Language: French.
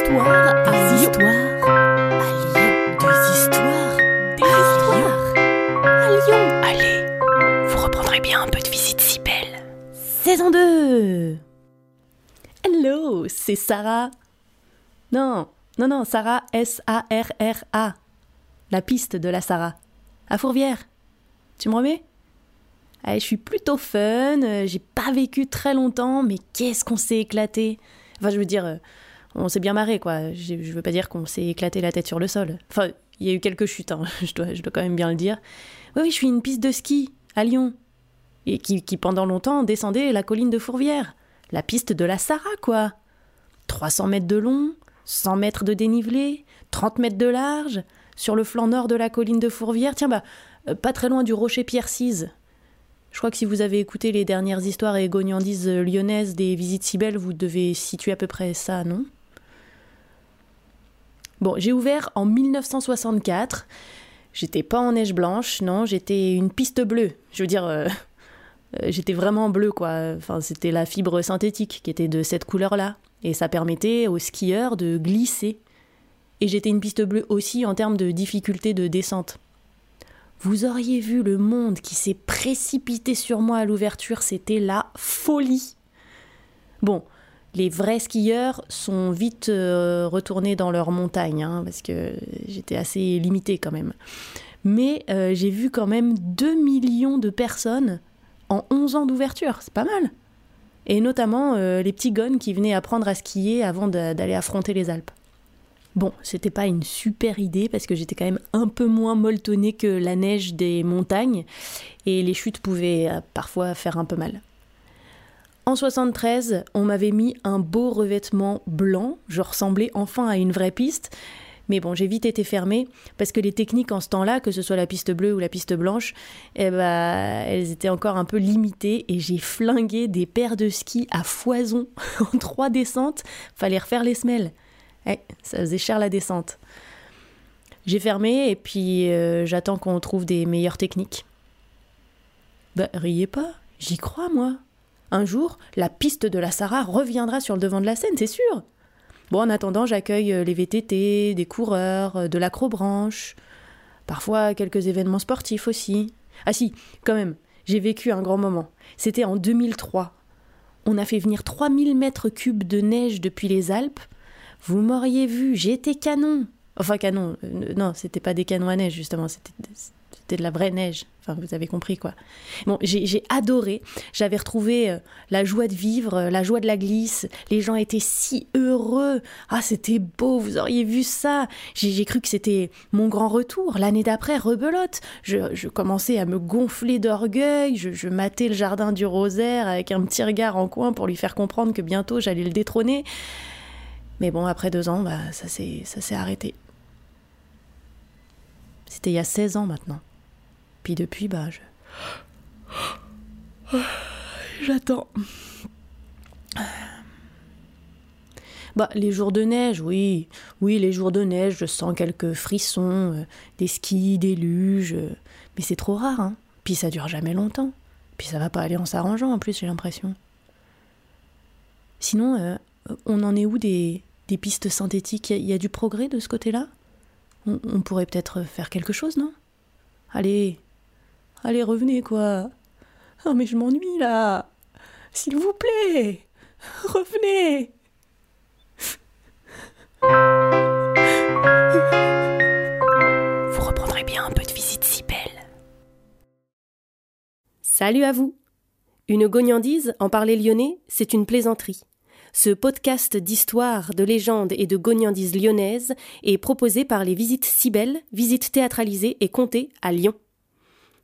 histoires à Lyon. Des histoires, des histoires à Lyon. Allez, vous reprendrez bien un peu de visite si belle. Saison 2 Hello, c'est Sarah. Non, non, non, Sarah, S-A-R-R-A. La piste de la Sarah. À Fourvière. Tu me remets? Allez, je suis plutôt fun, euh, j'ai pas vécu très longtemps, mais qu'est-ce qu'on s'est éclaté Enfin, je veux dire, euh, on s'est bien marré, quoi. Je, veux pas dire qu'on s'est éclaté la tête sur le sol. Enfin, il y a eu quelques chutes, hein, je, dois, quand même bien le dire. Oui, oui, je suis une piste de ski à Lyon. Et qui, qui pendant longtemps descendait la colline de Fourvière. La piste de la Sarah, quoi. 300 mètres de long, 100 mètres de dénivelé, 30 mètres de large, sur le flanc nord de la colline de Fourvière. Tiens, bah, euh, pas très loin du rocher Pierre-Cise. Je crois que si vous avez écouté les dernières histoires et gognandises lyonnaises des visites si belles, vous devez situer à peu près ça, non? Bon, j'ai ouvert en 1964. J'étais pas en neige blanche, non, j'étais une piste bleue. Je veux dire, euh, euh, j'étais vraiment bleue, quoi. Enfin, c'était la fibre synthétique qui était de cette couleur-là. Et ça permettait aux skieurs de glisser. Et j'étais une piste bleue aussi en termes de difficulté de descente. Vous auriez vu le monde qui s'est précipité sur moi à l'ouverture, c'était la folie. Bon, les vrais skieurs sont vite euh, retournés dans leur montagne, hein, parce que j'étais assez limitée quand même. Mais euh, j'ai vu quand même 2 millions de personnes en 11 ans d'ouverture, c'est pas mal. Et notamment euh, les petits gones qui venaient apprendre à skier avant d'aller affronter les Alpes. Bon, c'était pas une super idée parce que j'étais quand même un peu moins molletonnée que la neige des montagnes et les chutes pouvaient parfois faire un peu mal. En 73, on m'avait mis un beau revêtement blanc, je ressemblais enfin à une vraie piste. Mais bon, j'ai vite été fermée parce que les techniques en ce temps-là, que ce soit la piste bleue ou la piste blanche, eh ben, elles étaient encore un peu limitées et j'ai flingué des paires de skis à foison en trois descentes. Fallait refaire les semelles. Ouais, ça faisait cher la descente. J'ai fermé et puis euh, j'attends qu'on trouve des meilleures techniques. Bah, riez pas, j'y crois moi. Un jour, la piste de la Sarah reviendra sur le devant de la scène, c'est sûr. Bon, en attendant, j'accueille euh, les VTT, des coureurs, euh, de l'acrobranche, parfois quelques événements sportifs aussi. Ah si, quand même, j'ai vécu un grand moment. C'était en 2003. On a fait venir 3000 mètres cubes de neige depuis les Alpes. Vous m'auriez vu, j'étais canon. Enfin, canon, euh, non, c'était pas des canons à neige, justement, c'était c'était de la vraie neige. Enfin, vous avez compris, quoi. Bon, j'ai adoré. J'avais retrouvé euh, la joie de vivre, euh, la joie de la glisse. Les gens étaient si heureux. Ah, c'était beau, vous auriez vu ça. J'ai cru que c'était mon grand retour. L'année d'après, rebelote. Je, commençais à me gonfler d'orgueil. Je, je matais le jardin du rosaire avec un petit regard en coin pour lui faire comprendre que bientôt j'allais le détrôner. Mais bon, après deux ans, bah, ça s'est arrêté. C'était il y a 16 ans maintenant. Puis depuis, bah, je. J'attends. Bah, les jours de neige, oui. Oui, les jours de neige, je sens quelques frissons, euh, des skis, des luges. euh, mais c'est trop rare, hein. Puis ça dure jamais longtemps. Puis ça va pas aller en s'arrangeant, en plus, j'ai l'impression. Sinon, euh, on en est où des, des pistes synthétiques? Il y, a du progrès de ce côté-là? On, on pourrait peut-être faire quelque chose, non? Allez, allez, revenez, quoi. Oh, mais je m'ennuie, là. S'il vous plaît, revenez. Vous reprendrez bien un peu de visite si belle. Salut à vous Une gognandise, en parler lyonnais, c'est une plaisanterie. Ce podcast d'histoire, de légendes et de gognandises lyonnaises est proposé par les Visites Cybelles, visites théâtralisées et comptées à Lyon.